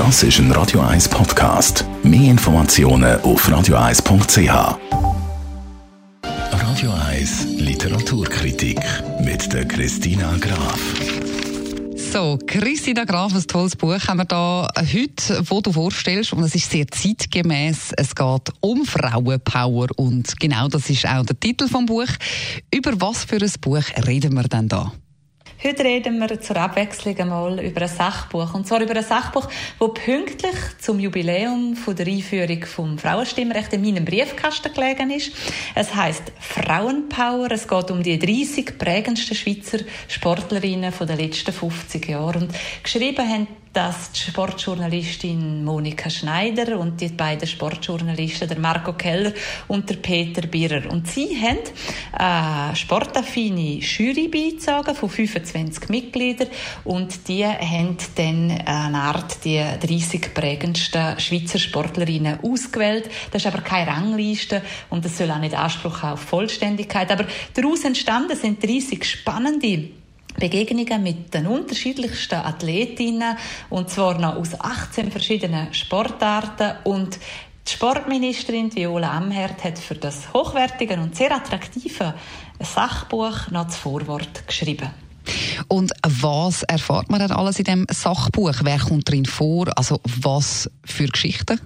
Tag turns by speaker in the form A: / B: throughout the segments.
A: Das ist ein Radio 1 Podcast. Mehr Informationen auf radio1.ch. Radio 1 Literaturkritik mit der Christina Graf.
B: So, Christina Graf, ein tolles Buch haben wir da heute, wo du vorstellst, und es ist sehr zeitgemäß. Es geht um Frauenpower und genau das ist auch der Titel vom Buch. Über was für ein Buch reden wir denn da?
C: Heute reden wir zur Abwechslung einmal über ein Sachbuch. Und zwar über ein Sachbuch, das pünktlich zum Jubiläum von der Einführung vom Frauenstimmrecht in meinem Briefkasten gelegen ist. Es heißt Frauenpower. Es geht um die 30 prägendsten Schweizer Sportlerinnen den letzten 50 Jahren. Und geschrieben haben dass die Sportjournalistin Monika Schneider und die beiden Sportjournalisten, der Marco Keller und der Peter Birrer. Und sie haben eine sportaffine Jury beizogen von 25 Mitgliedern und die haben dann eine Art die 30 prägendsten Schweizer Sportlerinnen ausgewählt. Das ist aber keine Rangliste und das soll auch nicht Anspruch auf Vollständigkeit. Aber daraus entstanden sind 30 spannende Begegnungen mit den unterschiedlichsten Athletinnen und zwar noch aus 18 verschiedenen Sportarten und die Sportministerin Viola Amherd hat für das hochwertige und sehr attraktive Sachbuch noch das Vorwort geschrieben.
B: Und was erfahrt man dann alles in dem Sachbuch? Wer kommt drin vor? Also was für Geschichten?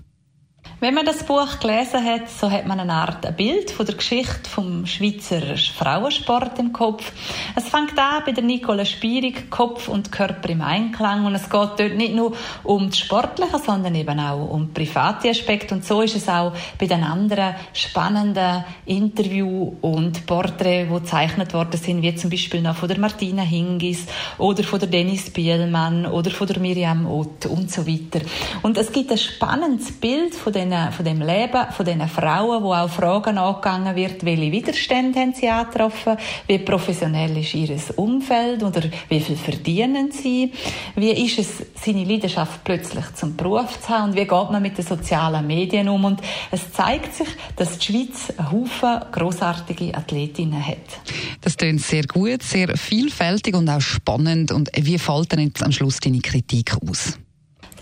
C: Wenn man das Buch gelesen hat, so hat man eine Art ein Bild von der Geschichte vom Schweizer Frauensport im Kopf. Es fängt an bei der Nicole Spierig, Kopf und Körper im Einklang und es geht dort nicht nur um das Sportliche, sondern eben auch um private Aspekte und so ist es auch bei den anderen spannenden Interview und Porträts, die gezeichnet worden sind, wie zum Beispiel noch von der Martina Hingis oder von der Dennis Bielmann oder von der Miriam Ott und so weiter. Und es gibt ein spannendes Bild von den von dem Leben von diesen Frauen, wo auch Fragen angegangen wird, welche Widerstände haben sie angetroffen, wie professionell ist ihr Umfeld oder wie viel verdienen sie, wie ist es, seine Leidenschaft plötzlich zum Beruf zu haben und wie geht man mit den sozialen Medien um und es zeigt sich, dass die Schweiz einen Haufen grossartige Athletinnen hat.
B: Das klingt sehr gut, sehr vielfältig und auch spannend und wie fällt denn jetzt am Schluss deine Kritik aus?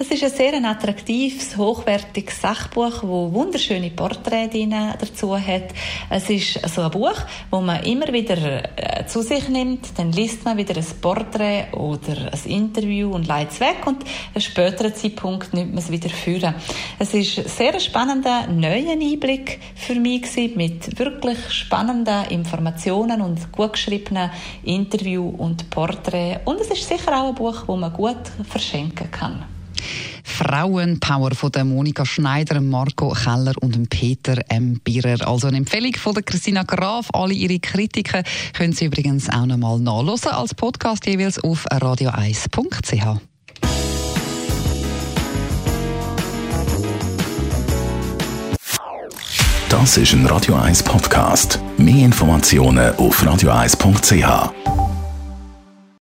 C: Das ist ein sehr attraktives, hochwertiges Sachbuch, wo wunderschöne Porträts dazu hat. Es ist so ein Buch, wo man immer wieder äh, zu sich nimmt, dann liest man wieder ein Porträt oder ein Interview und leitet es weg und einen späteren Zeitpunkt nimmt man es wieder führen. Es ist ein sehr spannender, neuer Einblick für mich mit wirklich spannenden Informationen und gut geschriebenen Interview und Porträts. Und es ist sicher auch ein Buch, das man gut verschenken kann.
B: Frauenpower von der Monika Schneider, Marco Keller und Peter M. Birrer. Also eine Empfehlung von der Christina Graf. Alle ihre Kritiken können Sie übrigens auch noch mal nachlesen als Podcast jeweils auf radio1.ch.
A: Das ist ein Radio 1 Podcast. Mehr Informationen auf radio1.ch.